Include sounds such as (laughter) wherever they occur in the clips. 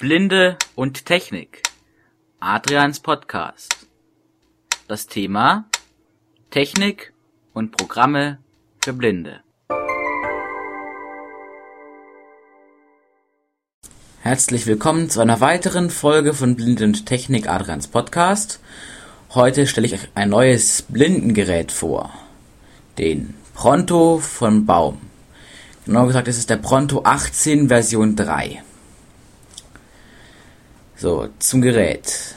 Blinde und Technik. Adrians Podcast. Das Thema Technik und Programme für Blinde. Herzlich willkommen zu einer weiteren Folge von Blinde und Technik Adrians Podcast. Heute stelle ich euch ein neues Blindengerät vor. Den Pronto von Baum. Genau gesagt, es ist der Pronto 18 Version 3. So, zum Gerät.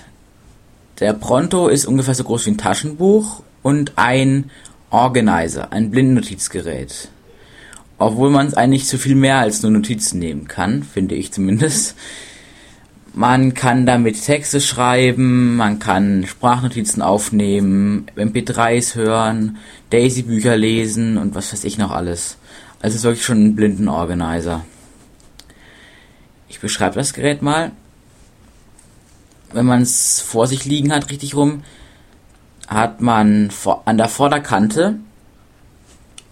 Der Pronto ist ungefähr so groß wie ein Taschenbuch und ein Organizer, ein Blindennotizgerät. Obwohl man es eigentlich zu viel mehr als nur Notizen nehmen kann, finde ich zumindest. Man kann damit Texte schreiben, man kann Sprachnotizen aufnehmen, MP3s hören, Daisy-Bücher lesen und was weiß ich noch alles. Also es ist wirklich schon ein Blindenorganizer. Ich beschreibe das Gerät mal wenn man es vor sich liegen hat, richtig rum, hat man an der Vorderkante,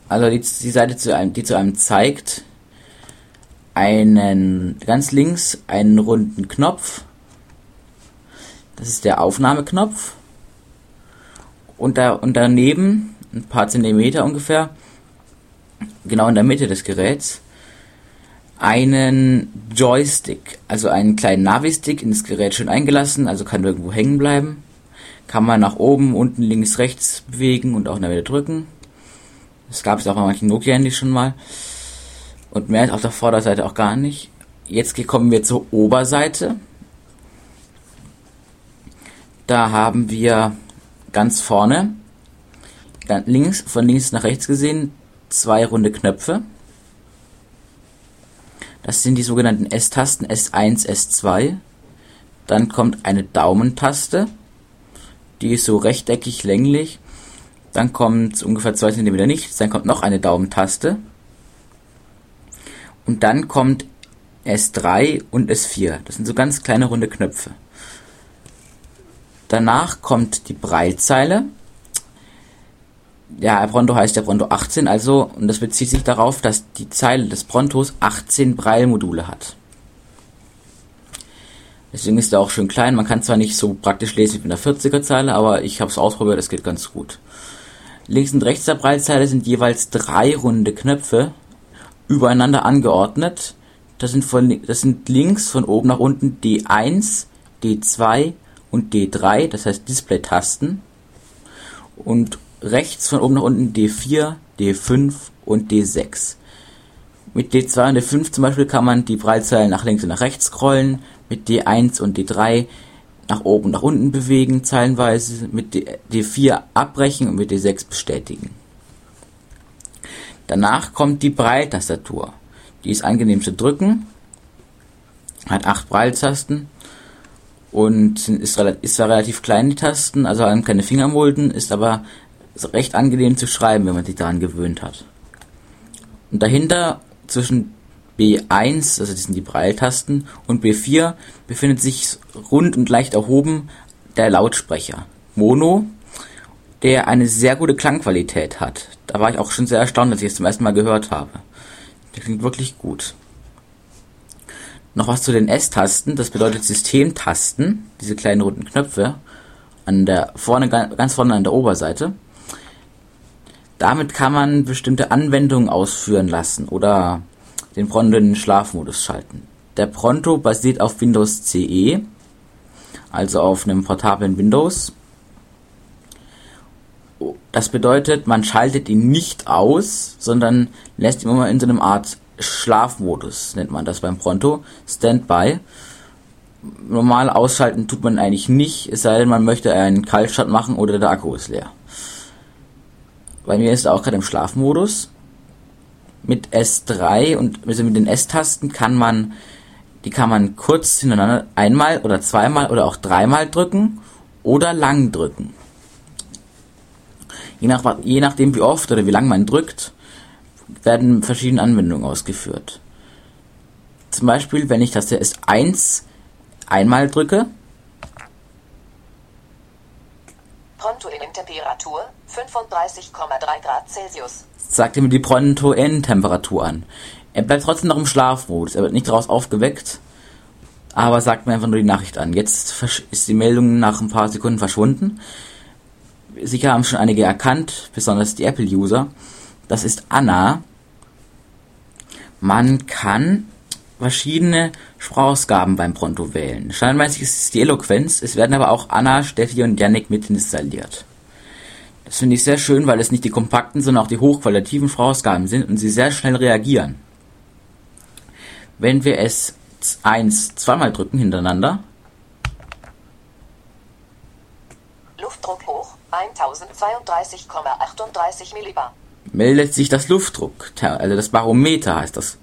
also die, die Seite, zu einem, die zu einem zeigt, einen ganz links einen runden Knopf. Das ist der Aufnahmeknopf. Und, da, und daneben, ein paar Zentimeter ungefähr, genau in der Mitte des Geräts, einen Joystick, also einen kleinen Navi-Stick ins Gerät schön eingelassen, also kann irgendwo hängen bleiben. Kann man nach oben, unten, links, rechts bewegen und auch in der Mitte drücken. Das gab es auch bei manchen Nokia-Handys schon mal. Und mehr auf der Vorderseite auch gar nicht. Jetzt kommen wir zur Oberseite. Da haben wir ganz vorne, links, von links nach rechts gesehen, zwei runde Knöpfe. Das sind die sogenannten S-Tasten S1, S2. Dann kommt eine Daumentaste. Die ist so rechteckig länglich. Dann kommt ungefähr 2 cm nichts. Dann kommt noch eine Daumentaste. Und dann kommt S3 und S4. Das sind so ganz kleine runde Knöpfe. Danach kommt die Breitzeile ja, Pronto heißt der Pronto 18, also, und das bezieht sich darauf, dass die Zeile des Prontos 18 Braille-Module hat. Deswegen ist er auch schön klein. Man kann zwar nicht so praktisch lesen wie in der 40er Zeile, aber ich habe es ausprobiert, es geht ganz gut. Links und rechts der Braillezeile sind jeweils drei runde Knöpfe übereinander angeordnet. Das sind, von, das sind links von oben nach unten D1, D2 und D3, das heißt Display-Tasten. Und rechts von oben nach unten D4, D5 und D6. Mit D2 und D5 zum Beispiel kann man die Breitzeilen nach links und nach rechts scrollen, mit D1 und D3 nach oben und nach unten bewegen, zeilenweise, mit D4 abbrechen und mit D6 bestätigen. Danach kommt die Breiltastatur. Die ist angenehm zu drücken, hat acht Breiltasten und ist, ist zwar relativ klein, die Tasten, also haben keine Fingermulden, ist aber ist recht angenehm zu schreiben, wenn man sich daran gewöhnt hat. Und dahinter zwischen B1, also das sind die Breiltasten, und B4 befindet sich rund und leicht erhoben der Lautsprecher. Mono, der eine sehr gute Klangqualität hat. Da war ich auch schon sehr erstaunt, als ich es zum ersten Mal gehört habe. Der klingt wirklich gut. Noch was zu den S-Tasten, das bedeutet Systemtasten, diese kleinen runden Knöpfe, an der vorne, ganz vorne an der Oberseite. Damit kann man bestimmte Anwendungen ausführen lassen oder den Pronto in den Schlafmodus schalten. Der Pronto basiert auf Windows CE, also auf einem portablen Windows. Das bedeutet, man schaltet ihn nicht aus, sondern lässt ihn immer in so einem Art Schlafmodus, nennt man das beim Pronto, Standby. Normal ausschalten tut man eigentlich nicht, es sei denn, man möchte einen Kaltstart machen oder der Akku ist leer. Bei mir ist er auch gerade im Schlafmodus. Mit S3 und also mit den S-Tasten kann man, die kann man kurz hintereinander einmal oder zweimal oder auch dreimal drücken oder lang drücken. Je, nach, je nachdem wie oft oder wie lang man drückt, werden verschiedene Anwendungen ausgeführt. Zum Beispiel, wenn ich Taste S1 einmal drücke, Pronto-Innentemperatur 35,3 Grad Celsius. Sagt ihm die Pronto-Innentemperatur an. Er bleibt trotzdem noch im Schlafmodus. Er wird nicht daraus aufgeweckt. aber sagt mir einfach nur die Nachricht an. Jetzt ist die Meldung nach ein paar Sekunden verschwunden. Sicher haben schon einige erkannt, besonders die Apple-User. Das ist Anna. Man kann verschiedene Sprachausgaben beim Pronto wählen. Standardmäßig ist es die Eloquenz, es werden aber auch Anna, Steffi und Yannick mit installiert. Das finde ich sehr schön, weil es nicht die kompakten, sondern auch die hochqualitativen Sprachausgaben sind und sie sehr schnell reagieren. Wenn wir es eins zweimal drücken hintereinander, Luftdruck hoch 1032,38 Millibar. meldet sich das Luftdruck, also das Barometer heißt das.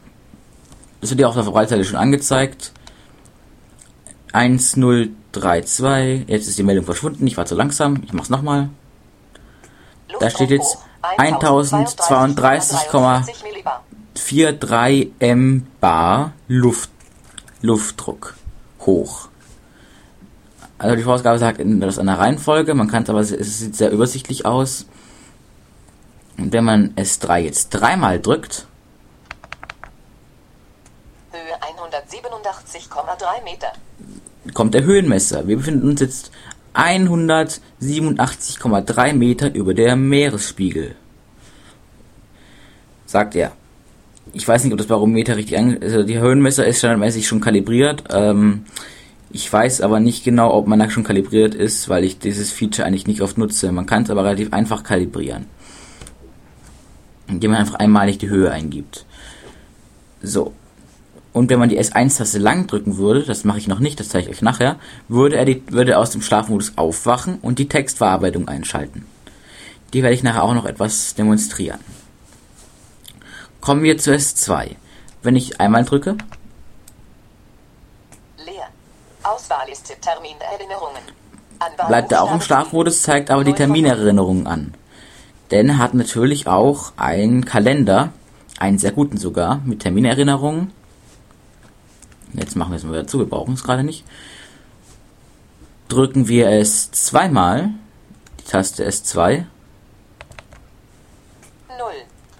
Das wird ja auf der Verbreitseite schon angezeigt. 1032, jetzt ist die Meldung verschwunden, ich war zu langsam, ich mach's nochmal. Da steht jetzt 1032,43 M bar Luft, Luftdruck hoch. Also die Vorausgabe sagt das in der Reihenfolge, man kann es aber, es sieht sehr übersichtlich aus. Und wenn man S3 jetzt dreimal drückt, Höhe 187,3 Meter. kommt der Höhenmesser. Wir befinden uns jetzt 187,3 Meter über der Meeresspiegel. Sagt er. Ich weiß nicht, ob das Barometer richtig an, also die Höhenmesser ist standardmäßig schon kalibriert. Ähm, ich weiß aber nicht genau, ob man da schon kalibriert ist, weil ich dieses Feature eigentlich nicht oft nutze. Man kann es aber relativ einfach kalibrieren. Indem man einfach einmalig die Höhe eingibt. So. Und wenn man die S1-Taste lang drücken würde, das mache ich noch nicht, das zeige ich euch nachher, würde er, die, würde er aus dem Schlafmodus aufwachen und die Textverarbeitung einschalten. Die werde ich nachher auch noch etwas demonstrieren. Kommen wir zu S2. Wenn ich einmal drücke, Leer. Auswahlliste Terminerinnerungen. Bleibt er auch im Schlafmodus, zeigt aber die Terminerinnerungen an. Denn er hat natürlich auch einen Kalender, einen sehr guten sogar, mit Terminerinnerungen. Jetzt machen wir es mal wieder zu, wir brauchen es gerade nicht. Drücken wir es zweimal, die Taste S2, 0.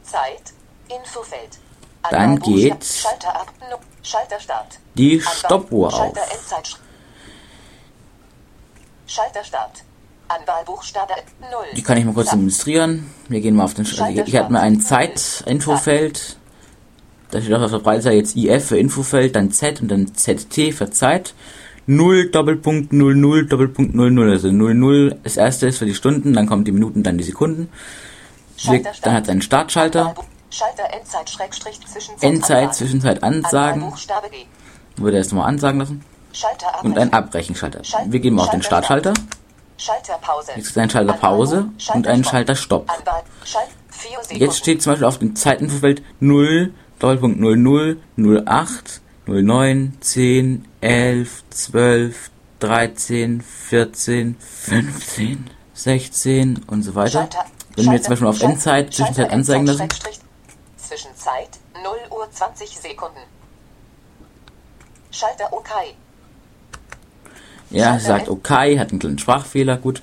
Zeit. Infofeld. Dann geht Schalter ab. Schalter Start. die Stoppuhr auf. Schalter Start. Anwahlbuchstabe 0. Die kann ich mal kurz demonstrieren. Wir gehen mal auf den. Sch Schalter ich hatte mir ein. Zeitinfofeld. Da steht auf der Breitseite jetzt IF für Infofeld, dann Z und dann ZT für Zeit. 0 Doppelpunkt 00 Doppelpunkt 00. Also 00 das erste ist für die Stunden, dann kommen die Minuten, dann die Sekunden. Schalter dann hat es einen Startschalter, Schalter Endzeit Schrägstrich Zwischenzeit. Endzeit. Zwischenzeit ansagen. G. Würde er es nochmal ansagen lassen. Schalter abbrechen. Und ein Abbrechenschalter. Wir gehen mal auf den Startschalter. Schalterpause. Jetzt ist ein Schalter Pause und ein Schalter Stopp. Anwahl. Schalt. 4 Sekunden. Jetzt steht zum Beispiel auf dem Zeitinfofeld 0, Doppelpunkt 00, 08, 09, 10, 11, 12, 13, 14, 15, 16 und so weiter. Schalter. Wenn wir jetzt zum Beispiel auf Endzeit, Zwischenzeit anzeigen lassen. Zwischenzeit 0 Uhr 20 Sekunden. Schalter OK. ja, Schalter sie sagt okay, hat einen kleinen Sprachfehler, gut.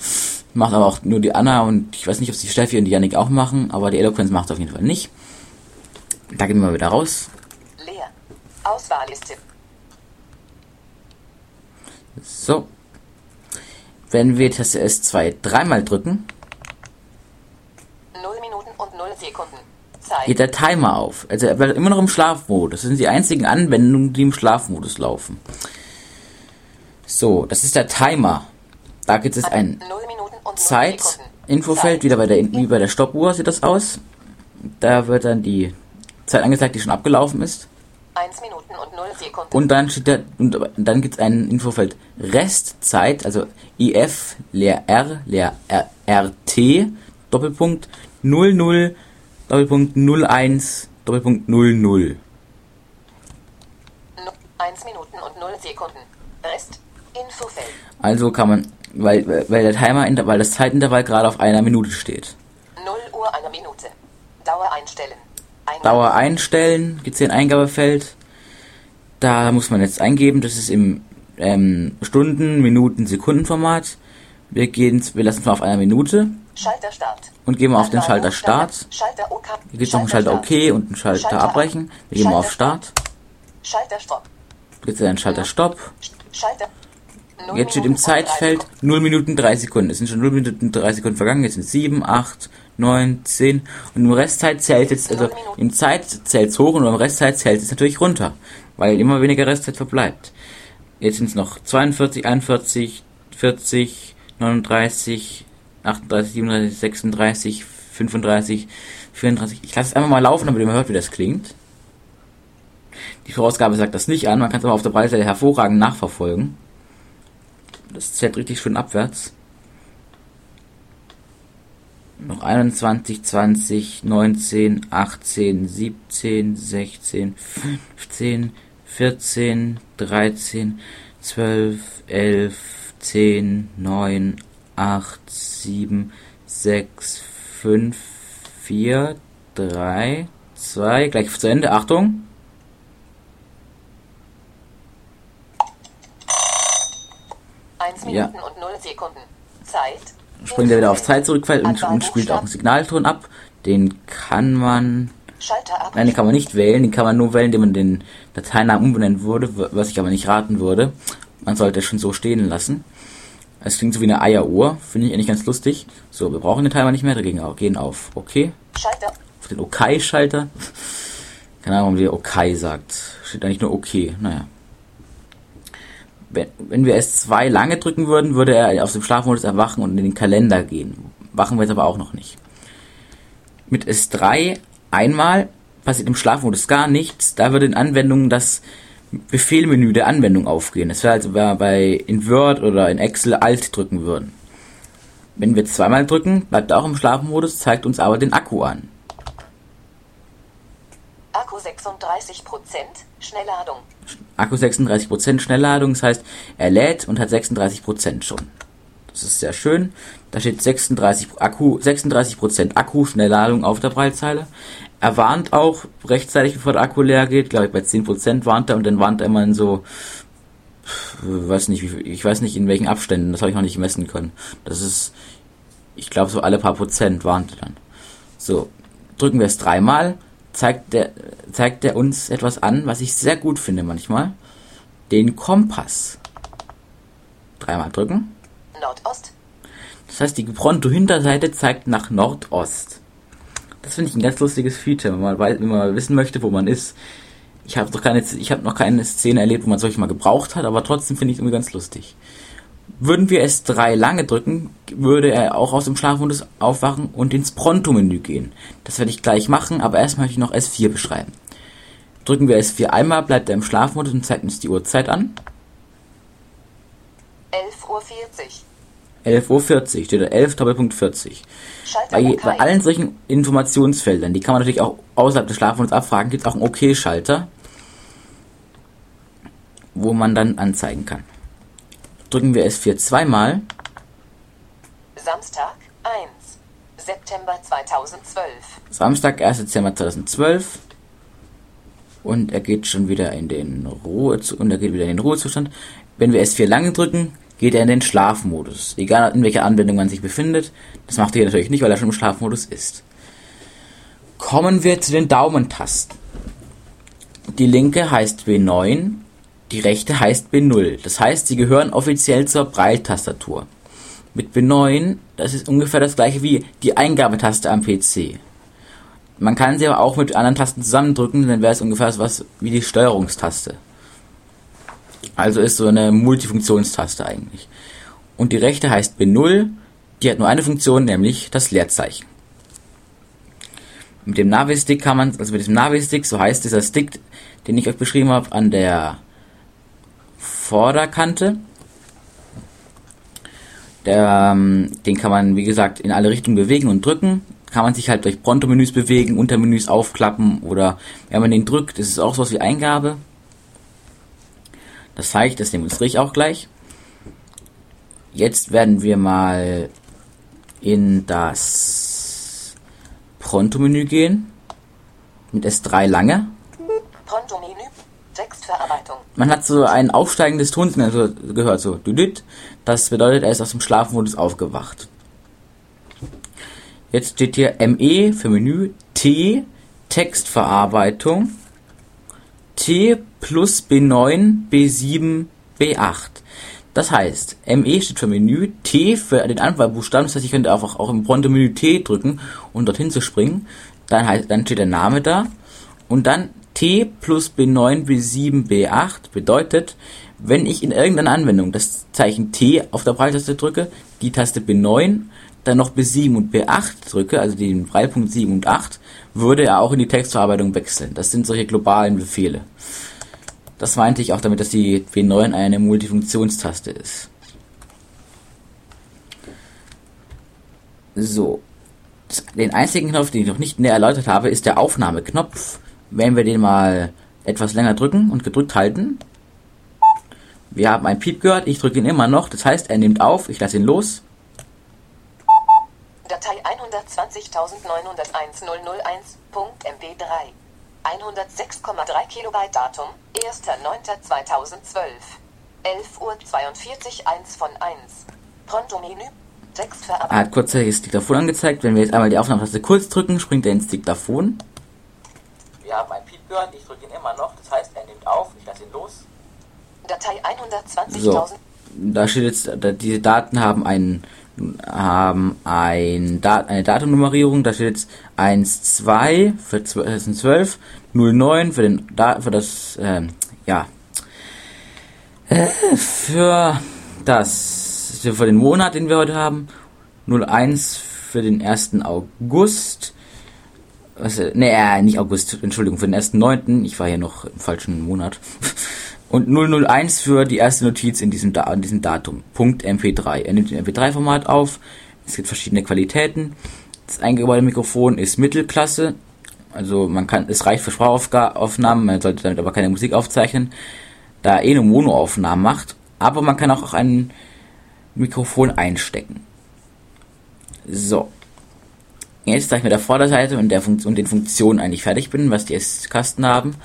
Macht aber auch nur die Anna und ich weiß nicht, ob es die Steffi und die Yannick auch machen, aber die Eloquenz macht es auf jeden Fall nicht. Da gehen wir mal wieder raus. Leer. Auswahlliste. So. Wenn wir Taste S2 dreimal drücken, 0 Minuten und 0 Sekunden. Zeit. geht der Timer auf. Also er bleibt immer noch im Schlafmodus. Das sind die einzigen Anwendungen, die im Schlafmodus laufen. So, das ist der Timer. Da gibt es ein 0 Minuten und 0 Zeit, Sekunden. Infofeld, Zeit. wieder bei der, wie bei der Stoppuhr sieht das aus. Da wird dann die Zeit angezeigt, die schon abgelaufen ist. 1 Minuten und 0 Sekunden. Und dann steht da, und dann gibt es ein Infofeld Restzeit, also IF, leer R, leer R, RT, Doppelpunkt 00, Doppelpunkt 01, Doppelpunkt 00. No- 1 Minuten und 0 Sekunden. Rest. Infofeld. Also kann man, weil, weil der Timer, weil das Zeitintervall gerade auf einer Minute steht. 0 Uhr eine Minute. Dauer einstellen. Dauer einstellen, gibt es hier ein Eingabefeld. Da muss man jetzt eingeben, das ist im ähm, Stunden, Minuten, Sekundenformat. Wir gehen, wir lassen es mal auf einer Minute Schalter Start. und gehen mal auf den Schalter. Start. Schalter OK. Hier gibt es noch einen Schalter OK und einen Schalter Schalter Abbrechen. Wir gehen mal auf Start. Schalter Stopp. Jetzt ist ein Schalter Stopp. Schalter. Jetzt steht im Zeitfeld Sekunden. 0 Minuten 3 Sekunden. Es sind schon 0 Minuten 3 Sekunden vergangen. Jetzt sind 7, 8, 9, 10. Und im Restzeit zählt jetzt, also im Zeit zählt es hoch und im Restzeit zählt es natürlich runter. Weil immer weniger Restzeit verbleibt. Jetzt sind es noch 42, 41, 40, 39, 38, 37, 36, 35, 34. Ich lasse es einfach mal laufen, damit ihr mal hört, wie das klingt. Die Vorausgabe sagt das nicht an, man kann es aber auf der Breitseite hervorragend nachverfolgen. Das zählt richtig schön abwärts. Noch 21, 20, 19, 18, 17, 16, 15, 14, 13, 12, 11, 10, 9, 8, 7, 6, 5, 4, 3, 2, gleich zu Ende. Achtung. Eins Ja. Minuten und null Sekunden. Zeit. Springt er wieder auf Zeit zurück und, und spielt auch einen. Signalton ab. Den kann man Schalter ab. Nein, den kann man nicht wählen, den kann man nur wählen, indem man den Dateinamen umbenennen würde, was ich aber nicht raten würde. Man sollte es schon so stehen lassen. Es klingt so wie eine Eieruhr, finde ich eigentlich ganz lustig. So, wir brauchen den Timer nicht mehr, dagegen au- gehen auf OK, Schalter. auf den OK-Schalter. (laughs) Keine Ahnung, wie der OK sagt. Steht eigentlich nur OK, naja. Wenn, wenn wir S2 lange drücken würden, würde er aus dem Schlafmodus erwachen und in den Kalender gehen. Machen wir jetzt aber auch noch nicht. Mit S3 einmal passiert im Schlafmodus gar nichts. Da würde in Anwendungen das Befehlmenü der Anwendung aufgehen. Das wäre also, wenn wir bei in Word oder in Excel Alt drücken würden. Wenn wir zweimal drücken, bleibt er auch im Schlafmodus, zeigt uns aber den Akku an. Akku 36 Prozent. Schnellladung. Akku 36% Schnellladung, das heißt, er lädt und hat 36% schon. Das ist sehr schön. Da steht 36 Akku, 36% Akku Schnellladung auf der Breitzeile. Er warnt auch rechtzeitig, bevor der Akku leer geht. Glaube ich, bei 10% warnt er und dann warnt er immer in so, weiß nicht, ich weiß nicht in welchen Abständen, das habe ich noch nicht messen können. Das ist, ich glaube, so alle paar Prozent warnt er dann. So, drücken wir es dreimal, zeigt der, zeigt der uns etwas an, was ich sehr gut finde manchmal. Den Kompass. Dreimal drücken. Nordost. Das heißt, die Pronto-Hinterseite zeigt nach Nordost. Das finde ich ein ganz lustiges Feature, wenn man, wenn man mal wissen möchte, wo man ist. Ich habe noch keine, ich habe noch keine Szene erlebt, wo man solche mal gebraucht hat, aber trotzdem finde ich es irgendwie ganz lustig. Würden wir S3 lange drücken, würde er auch aus dem Schlafmodus aufwachen und ins Pronto-Menü gehen. Das werde ich gleich machen, aber erst möchte ich noch S4 beschreiben. Drücken wir S4 einmal, bleibt er im Schlafmodus und zeigt uns die Uhrzeit an. 11.40 Uhr. 11.40 Uhr, steht da 11 Doppelpunkt 40. Schalter Bei, bei allen solchen Informationsfeldern, die kann man natürlich auch außerhalb des Schlafmodus abfragen, gibt es auch einen OK-Schalter, wo man dann anzeigen kann. Drücken wir S4 zweimal, Samstag 1. September 2012. Samstag, 1. Dezember 2012. Und er geht schon wieder in den Ruhe und er geht wieder in den Ruhezustand. Wenn wir S4 lange drücken, geht er in den Schlafmodus. Egal in welcher Anwendung man sich befindet. Das macht er hier natürlich nicht, weil er schon im Schlafmodus ist. Kommen wir zu den Daumentasten. Die linke heißt B9, die rechte heißt B0. Das heißt, sie gehören offiziell zur Braille-Tastatur. Mit B9, das ist ungefähr das gleiche wie die Eingabetaste am PC. Man kann sie aber auch mit anderen Tasten zusammendrücken, dann wäre es ungefähr so was wie die Steuerungstaste. Also ist so eine Multifunktionstaste eigentlich. Und die rechte heißt B0, die hat nur eine Funktion, nämlich das Leerzeichen. Mit dem Navi-Stick kann man, also mit diesem Navi-Stick, so heißt dieser Stick, den ich euch beschrieben habe, an der Vorderkante. Der, ähm, den kann man, wie gesagt, in alle Richtungen bewegen und drücken. Kann man sich halt durch Pronto-Menüs bewegen, Untermenüs aufklappen oder wenn man den drückt, ist es auch sowas wie Eingabe. Das zeige ich, das demonstriere ich auch gleich. Jetzt werden wir mal in das Pronto-Menü gehen. Mit S3 lange. Pronto-Menü. Textverarbeitung. Man hat so ein aufsteigendes Tonsignal so gehört, so düdüt. Das bedeutet, er ist aus dem Schlafmodus aufgewacht. Jetzt steht hier ME für Menü, T, Textverarbeitung, T plus B9, B7, B8. Das heißt, ME steht für Menü, T für den Anwahlbuchstaben, das heißt, ich könnte einfach auch im Pronto-Menü T drücken um dorthin zu springen. Dann, heißt, dann steht der Name da. Und dann T plus B9, B7, B8 bedeutet, wenn ich in irgendeiner Anwendung das Zeichen T auf der Breiltaste drücke, die Taste B9, dann noch B7 und B8 drücke, also den Breilpunkt 7 und 8, würde er auch in die Textverarbeitung wechseln. Das sind solche globalen Befehle. Das meinte ich auch damit, dass die B9 eine Multifunktionstaste ist. So. Den einzigen Knopf, den ich noch nicht näher erläutert habe, ist der Aufnahmeknopf. Wenn wir den mal etwas länger drücken und gedrückt halten, wir haben ein Piep gehört, ich drücke ihn immer noch, das heißt, er nimmt auf, ich lasse ihn los. Datei 120.901.001.mp3 106,3 Kilobyte Datum 1.9.2012 11 Uhr 42 1 von 1 Pronto-Menü Textverarbeitung. Er hat kurzzeitiges Diktaphon angezeigt. Wenn wir jetzt einmal die Aufnahmetaste kurz drücken, springt er ins Diktaphon. Wir haben ein Piep gehört, ich drücke ihn immer noch, das heißt, er nimmt auf, ich lasse ihn los. Datei 120.000 So, da steht jetzt, da, diese Daten haben einen haben ein Dat eine Datumnummerierung, da steht jetzt 1, 2 für 2012, 09 für den da für das ähm, ja äh, für das für den Monat, den wir heute haben, 01 für den 1. August. Was, äh, nee, äh, nicht August, Entschuldigung, für den 1.9. Ich war hier noch im falschen Monat. (laughs) Und 001 für die erste Notiz in diesem, da in diesem Datum. Punkt MP3. Er nimmt den MP3-Format auf. Es gibt verschiedene Qualitäten. Das eingebaute Mikrofon ist Mittelklasse. Also man kann, es reicht für Sprachaufnahmen, man sollte damit aber keine Musik aufzeichnen, da er eh nur Monoaufnahmen macht. Aber man kann auch ein Mikrofon einstecken. So. Jetzt, da ich mit der Vorderseite und, der Funktion, und den Funktionen eigentlich fertig bin, was die S-Kasten haben,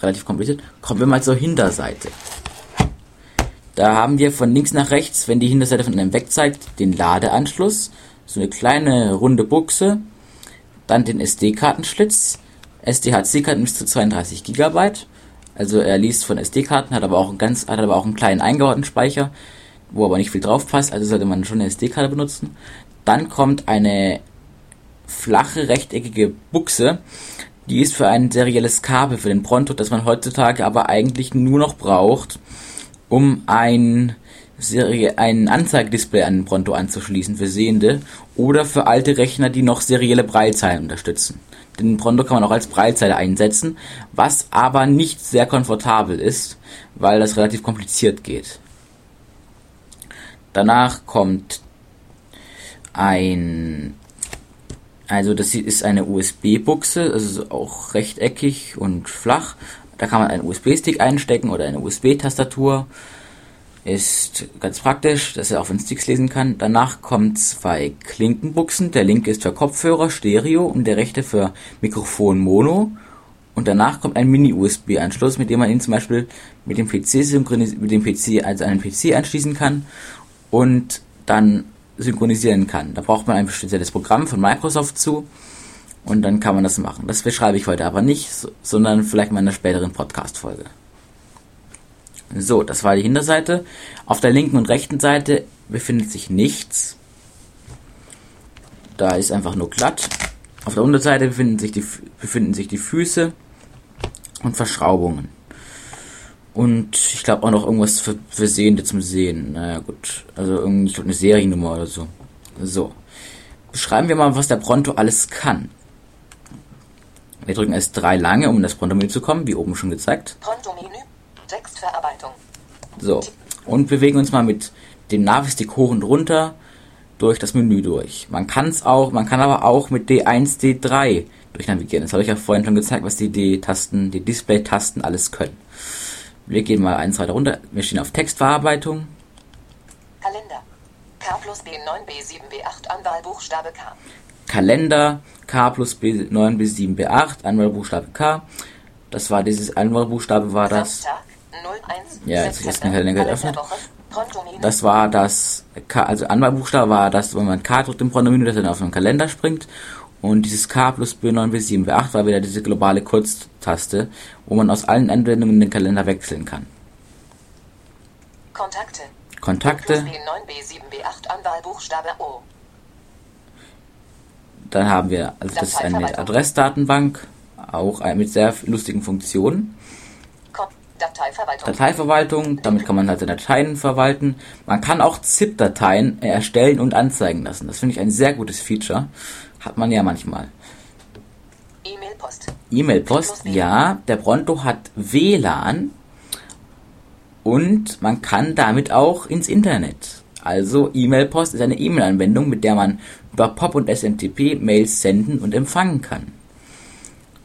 relativ kompliziert. Kommen wir mal zur Hinterseite. Da haben wir von links nach rechts, wenn die Hinterseite von einem weg zeigt, den Ladeanschluss, so eine kleine runde Buchse, dann den SD-Kartenschlitz. SD hat C-Karten bis zu 32 GB. Also er liest von SD-Karten, hat aber auch einen hat aber auch einen kleinen eingebauten Speicher, wo aber nicht viel drauf passt, also sollte man schon eine SD-Karte benutzen. Dann kommt eine flache rechteckige Buchse, die ist für ein serielles Kabel für den Pronto, das man heutzutage aber eigentlich nur noch braucht, um ein Serie, ein Anzeigedisplay an den Pronto anzuschließen für Sehende oder für alte Rechner, die noch serielle Breilzeilen unterstützen. Den Pronto kann man auch als Breilzeile einsetzen, was aber nicht sehr komfortabel ist, weil das relativ kompliziert geht. Danach kommt ein also das ist eine USB-Buchse, also auch rechteckig und flach. Da kann man einen USB-Stick einstecken oder eine USB-Tastatur. Ist ganz praktisch, dass er auch von Sticks lesen kann. Danach kommen zwei Klinkenbuchsen. Der linke ist für Kopfhörer Stereo und der rechte für Mikrofon Mono. Und danach kommt ein Mini-USB-Anschluss, mit dem man ihn zum Beispiel mit dem PC synchronisieren, mit dem PC als einen PC anschließen kann und dann synchronisieren kann. Da braucht man ein spezielles Programm von Microsoft zu und dann kann man das machen. Das beschreibe ich heute aber nicht, sondern vielleicht mal in einer späteren Podcast-Folge. So, das war die Hinterseite. Auf der linken und rechten Seite befindet sich nichts. Da ist einfach nur glatt. Auf der Unterseite befinden sich die, befinden sich die Füße und Verschraubungen. Und ich glaube auch noch irgendwas für, für Sehende zum Sehen. Naja, gut. Also irgendwie, ich glaube, eine Seriennummer oder so. So. Beschreiben wir mal, was der Pronto alles kann. Wir drücken erst drei lange, um in das Pronto-Menü zu kommen, wie oben schon gezeigt. Pronto-Menü Textverarbeitung So. Und bewegen uns mal mit dem Navistick hoch und runter durch das Menü durch. Man kann es auch, man kann aber auch mit D1, D3 durchnavigieren. Das habe ich ja vorhin schon gezeigt, was die D-Tasten, die Display-Tasten alles können. Wir gehen mal eins weiter runter. Wir stehen auf Textverarbeitung. Kalender K plus B9 B7 B8 Anwahlbuchstabe K Kalender K plus B9 B7 B8 Anwahlbuchstabe K. Das war dieses Anwahlbuchstabe war das. Samstag 01 Ja, jetzt ist den Kalender geöffnet. Das war das K, also Anwahlbuchstabe war das, wenn man K drückt im Pronto-Menü, dass er dann auf den Kalender springt. Und dieses K plus B9 B7 B8 war wieder diese globale Kurztaste, wo man aus allen Anwendungen den Kalender wechseln kann. Kontakte. Kontakte, B9, B7, B8 Anwahlbuchstabe O. dann haben wir, also das ist eine. Adressdatenbank, auch mit sehr lustigen Funktionen. Dateiverwaltung. Dateiverwaltung, damit kann man halt seine Dateien verwalten. Man kann auch ZIP-Dateien erstellen und anzeigen lassen. Das finde ich ein sehr gutes Feature. Hat man ja manchmal. E-Mail-Post. E-Mail-Post, ja, der Pronto hat WLAN und man kann damit auch ins Internet. Also E-Mail-Post ist eine E-Mail-Anwendung, mit der man über POP und SMTP Mails senden und empfangen kann.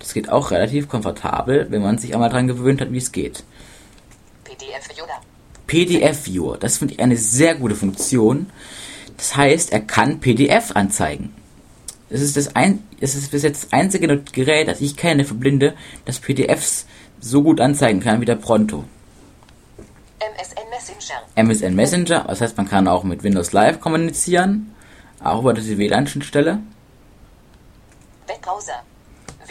Das geht auch relativ komfortabel, wenn man sich einmal dran gewöhnt hat, wie es geht. PDF-Viewer. PDF-Viewer, das finde ich eine sehr gute Funktion. Das heißt, er kann PDF anzeigen. Es ist, das ein, es ist bis jetzt das einzige Gerät, das ich kenne für Blinde, das PDFs so gut anzeigen kann wie der Pronto. MSN Messenger. MSN Messenger, das heißt, man kann auch mit Windows Live kommunizieren, auch über diese WLAN-Schnittstelle. Webbrowser.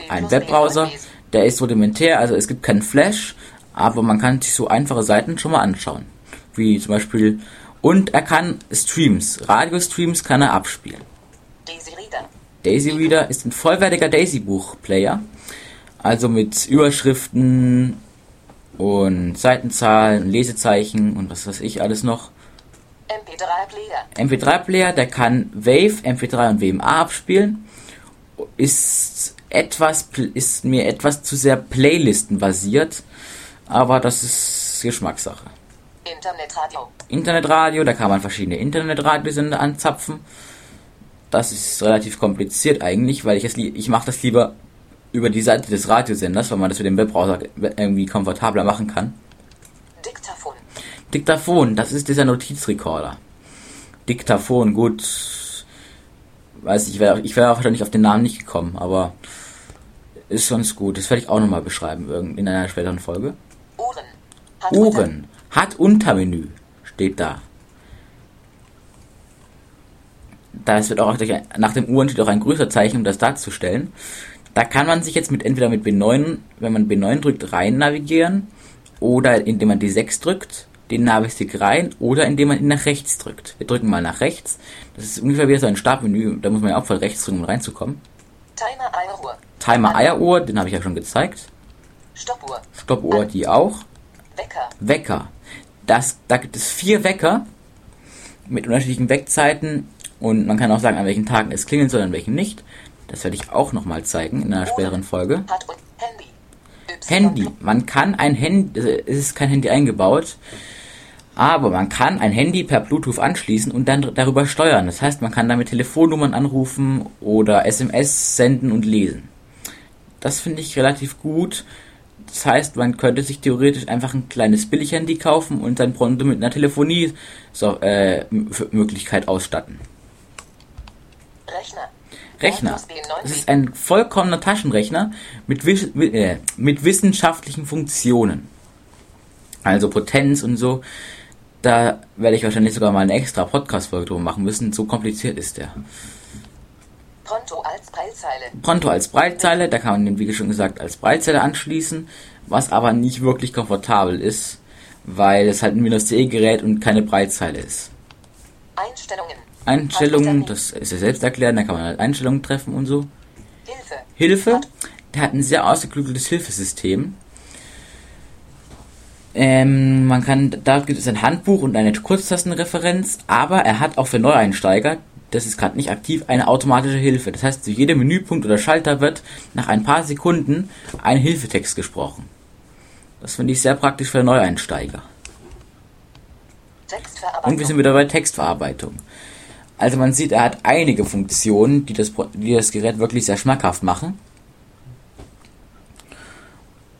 Ein Webbrowser, B9 B7. der ist rudimentär, also es gibt keinen Flash, aber man kann sich so einfache Seiten schon mal anschauen. Wie zum Beispiel, und er kann Streams, Radiostreams kann er abspielen. Daisy Reader. Daisy Reader ist ein vollwertiger Daisy-Buch-Player. Also mit Überschriften und Seitenzahlen, Lesezeichen und was weiß ich alles noch. MP3-Player. MP3-Player, der kann Wave, MP3 und WMA abspielen. Ist etwas, ist mir etwas zu sehr Playlisten basiert. Aber das ist Geschmackssache. Internetradio. Internetradio, da kann man verschiedene Internetradiosender anzapfen. Das ist relativ kompliziert eigentlich, weil ich es lie- ich mache das lieber über die Seite des Radiosenders, weil man das mit dem Webbrowser irgendwie komfortabler machen kann. Diktaphon. Diktaphon, das ist dieser Notizrekorder. Diktaphon, gut. Weiß ich, ich wäre ich wär wahrscheinlich auf den Namen nicht gekommen, aber ist sonst gut. Das werde ich auch nochmal beschreiben in einer späteren Folge. Uhren. Hat Uhren. Hat Untermenü. Steht da. Da wird auch nach dem Uhren steht auch ein größer Zeichen, um das darzustellen. Da kann man sich jetzt mit entweder mit B9, wenn man B9 drückt, rein navigieren oder indem man die 6 drückt, den Navistick rein oder indem man ihn nach rechts drückt. Wir drücken mal nach rechts. Das ist ungefähr wie so ein Startmenü, da muss man ja auch von rechts drücken, um reinzukommen. Timer Eieruhr. Timer Eieruhr, den habe ich ja schon gezeigt. Stoppuhr. Stoppuhr, die auch. Wecker. Wecker. Das, da gibt es vier Wecker mit unterschiedlichen Weckzeiten und man kann auch sagen, an welchen Tagen es klingeln soll, an welchen nicht. Das werde ich auch nochmal zeigen in einer späteren Folge. Und Handy. Handy. Man kann ein Handy, es ist kein Handy eingebaut, aber man kann ein Handy per Bluetooth anschließen und dann darüber steuern. Das heißt, man kann damit Telefonnummern anrufen oder SMS senden und lesen. Das finde ich relativ gut. Das heißt, man könnte sich theoretisch einfach ein kleines Billighandy kaufen und sein Pronto mit einer Telefonie so, äh, Möglichkeit ausstatten. Rechner. Rechner. Windows B9 Das ist ein vollkommener Taschenrechner mit, äh, mit wissenschaftlichen Funktionen. Also Potenz und so. Da werde ich wahrscheinlich sogar mal eine extra Podcast-Folge drüber machen müssen. So kompliziert ist der. Pronto als Preilzeile. Pronto als Breitzeile, da kann man den, wie schon gesagt, als Breitzeile anschließen, was aber nicht wirklich komfortabel ist, weil es halt ein Windows CE Gerät und keine Breitzeile ist. Einstellungen. Einstellungen, das ist ja selbst erklären, da kann man halt Einstellungen treffen und so. Hilfe. Hilfe. Der hat ein sehr ausgeklügeltes Hilfesystem. Ähm, man kann, da gibt es ein Handbuch und eine Kurztastenreferenz, aber er hat auch für Neueinsteiger, das ist gerade nicht aktiv, eine automatische Hilfe. Das heißt, zu jedem Menüpunkt oder Schalter wird nach ein paar Sekunden ein Hilfetext gesprochen. Das finde ich sehr praktisch für Neueinsteiger. Und wir sind wieder bei Textverarbeitung. Also man sieht, er hat einige Funktionen, die das, die das Gerät wirklich sehr schmackhaft machen.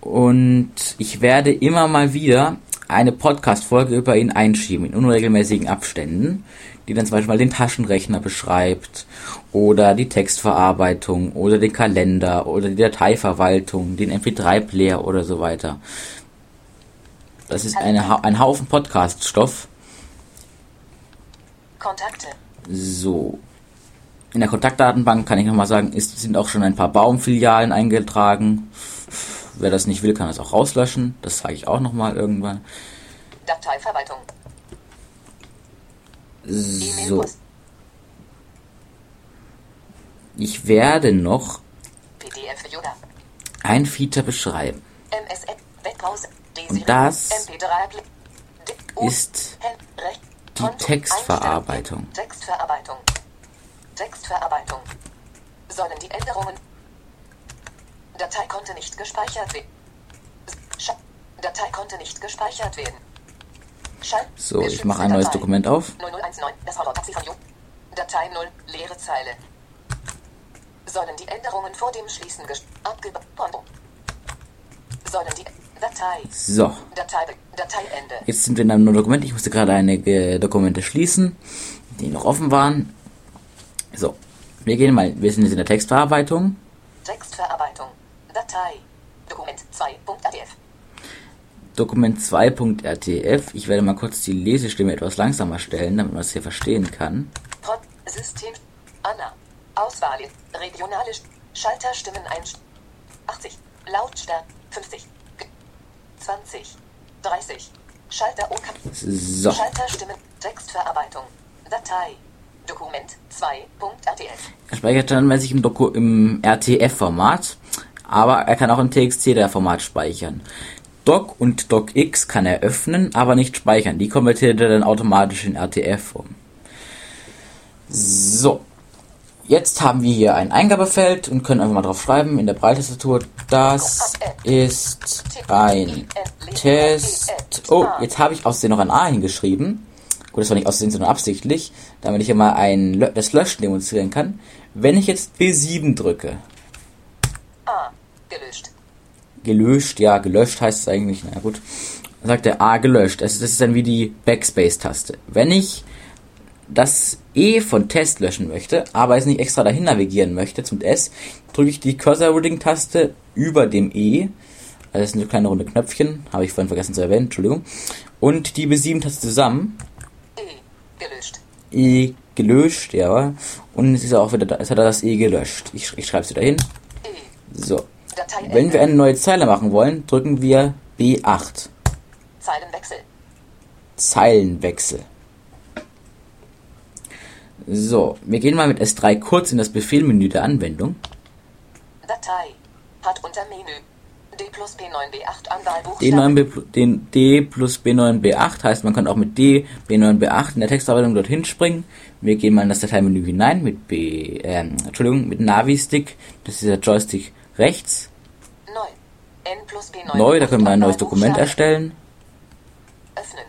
Und ich werde immer mal wieder eine Podcast-Folge über ihn einschieben, in unregelmäßigen Abständen, die dann zum Beispiel mal den Taschenrechner beschreibt, oder die Textverarbeitung, oder den Kalender, oder die Dateiverwaltung, den MP3-Player oder so weiter. Das ist eine, ein Haufen Podcast-Stoff. Kontakte. So. In der Kontaktdatenbank kann ich nochmal sagen, ist, sind auch schon ein paar Baumfilialen eingetragen. Wer das nicht will, kann das auch rauslöschen. Das zeige ich auch nochmal irgendwann. Dateiverwaltung. So, ich werde noch ein Feature beschreiben. Und das MP3 Play. D- O- ist die Textverarbeitung. Textverarbeitung. Textverarbeitung. Sollen die Änderungen. Datei konnte nicht gespeichert werden. Datei konnte nicht gespeichert werden. Schall So, ich mache ein neues Datei. Dokument auf. 0019, das Horror-Taxi von Jo. Datei 0, leere Zeile. Sollen die Änderungen vor dem Schließen. Konto. Sollen die... Datei. So, Datei... Dateiende. jetzt sind wir in einem neuen Dokument. Ich musste gerade einige Dokumente schließen, die noch offen waren. So, wir gehen mal, wir sind jetzt in der Textverarbeitung. Textverarbeitung. Datei. Dokument 2.adf. Dokument 2.rtf. Ich werde mal kurz die Lesestimme etwas langsamer stellen, damit man es hier verstehen kann. Prop. System. Anna. Auswahl. Regionale St- Schalterstimmen ein. 80. Lautstärke. 50. G- 20. 30. Schalter OK. So, Schalterstimmen. Textverarbeitung. Datei. Dokument 2.rdf. er speichert dann mäßig im, Doku im RTF-Format, aber er kann auch im TXT-Format speichern. Doc und DocX kann er öffnen, aber nicht speichern. Die konvertiert er dann automatisch in RTF um. So. Jetzt haben wir hier ein Eingabefeld und können einfach mal drauf schreiben in der Breitastatur. Das ist ein Test. Oh, jetzt habe ich aus noch ein A hingeschrieben. Gut, das war nicht aus sondern absichtlich, damit ich mal ein, das Löschen demonstrieren kann. Wenn ich jetzt B7 drücke. Gelöscht. gelöscht, ja, gelöscht heißt es eigentlich, na gut, dann sagt er A gelöscht. Das ist, das ist dann wie die Backspace-Taste. Wenn ich das E von Test löschen möchte, aber es nicht extra dahin navigieren möchte zum S, drücke ich die Cursor-Routing-Taste über dem E. Also das sind so kleine runde Knöpfchen, habe ich vorhin vergessen zu erwähnen, Entschuldigung. Und die B7-Taste zusammen, E. Gelöscht. E gelöscht, ja. Und es ist auch wieder da, es hat er das E gelöscht. Ich, ich schreibe es wieder hin. E. So. Wenn wir eine neue Zeile machen wollen, drücken wir B8. Zeilenwechsel. Zeilenwechsel. So, wir gehen mal mit S3 kurz in das Befehlmenü der Anwendung. Datei. Hat unter Menü. D plus B9B8 Anwahlbuchstaben. D9 B, pl- den D plus B9 B8 heißt, man kann auch mit D B9 B8 in der Textverarbeitung dorthin springen. Wir gehen mal in das Dateimenü hinein mit B, ähm, Entschuldigung, mit Navi-Stick. Das ist der Joystick rechts. Neu. N plus B9 Neu, da können wir ein neues Dokument erstellen. Öffnen.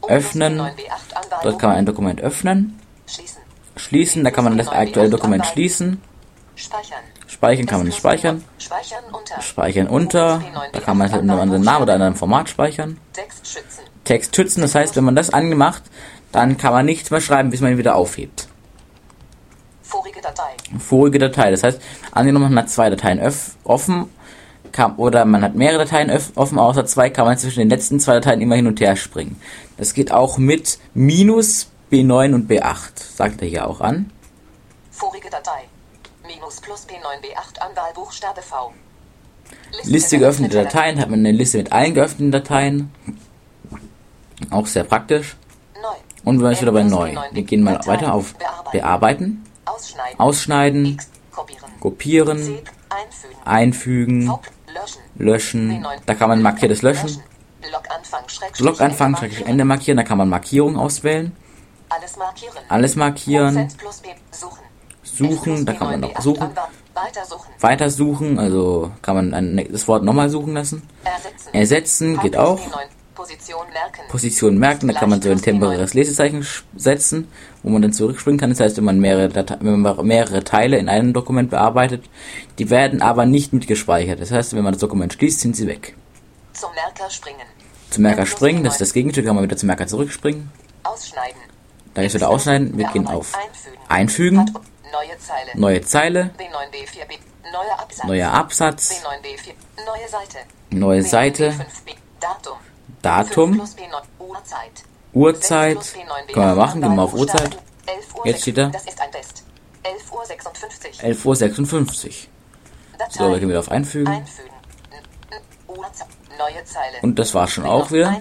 O plus Öffnen. B9B8 Dort kann man ein Dokument öffnen. Schließen. Schließen, da kann man das aktuelle Dokument schließen. Speichern. Kann man nicht speichern. Speichern unter. Speichern unter. Da kann man es halt in einem anderen Namen oder in einem Format speichern. Text schützen. Text schützen, das heißt, wenn man das angemacht, dann kann man nichts mehr schreiben, bis man ihn wieder aufhebt. Vorige Datei. Vorige Datei, das heißt, angenommen man hat zwei Dateien offen, kann, oder man hat mehrere Dateien offen, außer zwei, kann man zwischen den letzten zwei Dateien immer hin und her springen. Das geht auch mit minus B9 und B8, sagt er hier auch an. Vorige Datei. Minus plus B9B8 Anwahlbuchstabe V. Liste geöffnete Dateien, hat man eine Liste mit allen geöffneten Dateien. Auch sehr praktisch. Neu. Und wir sind wieder bei neu. Wir gehen mal weiter auf Bearbeiten, Ausschneiden. Ausschneiden. Kopieren. Kopieren. Einfügen. Einfügen. Löschen. Da kann man markiertes Löschen. Bloganfang. Schrägstrich, Ende markieren. Ende markieren, da kann man Markierungen auswählen. Alles markieren. Alles markieren. Suchen. suchen, da kann man noch suchen. Weiter suchen. Also kann man ein, das Wort nochmal suchen lassen. Ersetzen. Geht auch. B9. Position merken. Position merken, da kann man so ein temporäres Lesezeichen setzen, wo man dann zurückspringen kann. Das heißt, wenn man mehrere, Date wenn man mehrere Teile in einem Dokument bearbeitet, die werden aber nicht mitgespeichert. Das heißt, wenn man das Dokument schließt, sind sie weg. Zum Merker springen. Zum Merker springen, das ist das Gegenstück, kann man wieder zum Merker zurückspringen. Ausschneiden. Da ist wieder ausschneiden, wir gehen auf Einfügen. Einfügen, Neue Zeile. neue Zeile, B9B4B. Neuer Absatz. neuer Absatz, B9B4. Neue Seite. neue Seite, B9B5B. Datum. Datum, 5 plus B9. Uhrzeit. Uhrzeit, 6 plus B9B8 können wir machen, gehen wir auf. Uhrzeit. 11 Uhr Jetzt steht da. Das ist ein Test. 11 11.56 Uhr. Datei. So, wir gehen wieder auf Einfügen. Und das war schon auch wieder.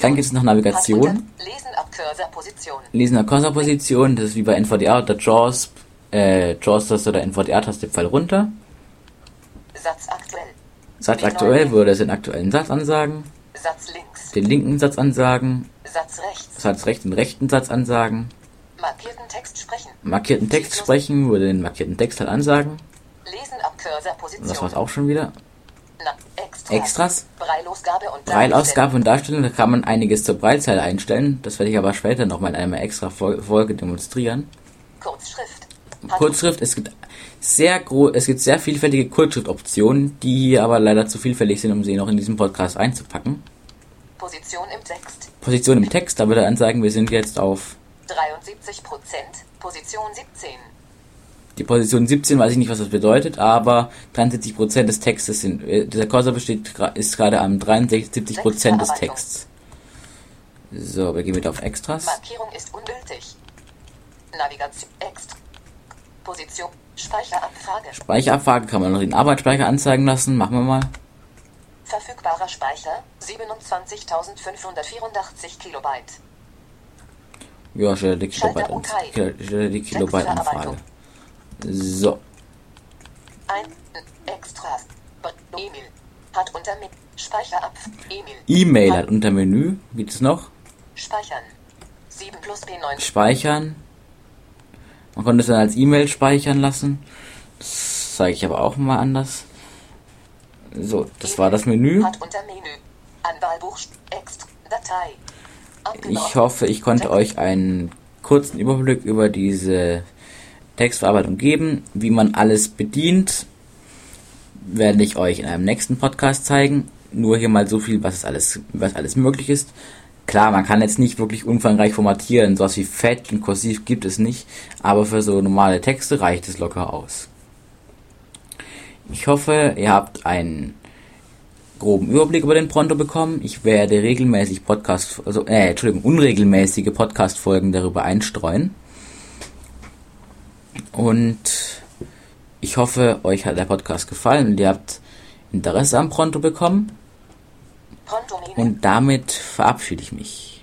Dann gibt es noch Navigation. Lesen Cursor-Position. Der Cursor-Position, das ist wie bei NVDA oder JAWS, äh, JAWS-Taste oder NVDA-Taste Pfeil runter. Satz aktuell. Satz aktuell würde es den aktuellen Satz ansagen, Satz links. den linken Satz ansagen, Satz rechts. Satz rechts den rechten Satz ansagen, Markierten Text sprechen. markierten Text sprechen würde den markierten Text halt ansagen. Lesen ab Cursor-Position. Und das war's auch schon wieder. Na, Extras. Extras. Breilausgabe und Breilausgabe und Darstellung, da kann man einiges zur Breitzeile einstellen. Das werde ich aber später nochmal in einer extra Fol- Folge demonstrieren. Kurzschrift. Kurzschrift, es gibt sehr gro es gibt sehr vielfältige Kurzschriftoptionen, die aber leider zu vielfältig sind, um sie noch in diesem Podcast einzupacken. Position im Text. Position im Text, da würde er ansagen, wir sind jetzt auf 73 Prozent. Position 17. die Position 17, weiß ich nicht, was das bedeutet, aber 73% des Textes sind, äh, dieser Cursor besteht, ist gerade am 73% des Texts. So, wir gehen wieder auf Extras. Markierung ist ungültig. Navigation. Ext. Position. Speicherabfrage. Speicherabfrage kann man noch den Arbeitsspeicher anzeigen lassen, machen wir mal. Verfügbarer Speicher 27.584 Kilobyte. Ja, stelle die Kilobyte, an, stelle die Kilobyte Anfrage. So, Ein Extras. B- E-Mail. Hat unter Mi- Speicherab. E-Mail. E-Mail hat unter Menü, gibt es noch? Speichern. 7 plus P9. Speichern. Man konnte es dann als E-Mail speichern lassen. Das zeige ich aber auch mal anders. So, das war das Menü. Ich hoffe, ich konnte euch einen kurzen Überblick über diese Textverarbeitung geben. Wie man alles bedient, werde ich euch in einem nächsten Podcast zeigen. Nur hier mal so viel, was alles, was alles möglich ist. Klar, man kann jetzt nicht wirklich umfangreich formatieren, sowas wie fett und kursiv gibt es nicht, aber für so normale Texte reicht es locker aus. Ich hoffe, ihr habt einen groben Überblick über den Pronto bekommen. Ich werde regelmäßig Podcast, also äh, Entschuldigung, unregelmäßige Podcast-Folgen darüber einstreuen. Und ich hoffe, euch hat der Podcast gefallen und ihr habt Interesse am Pronto bekommen. Und damit verabschiede ich mich.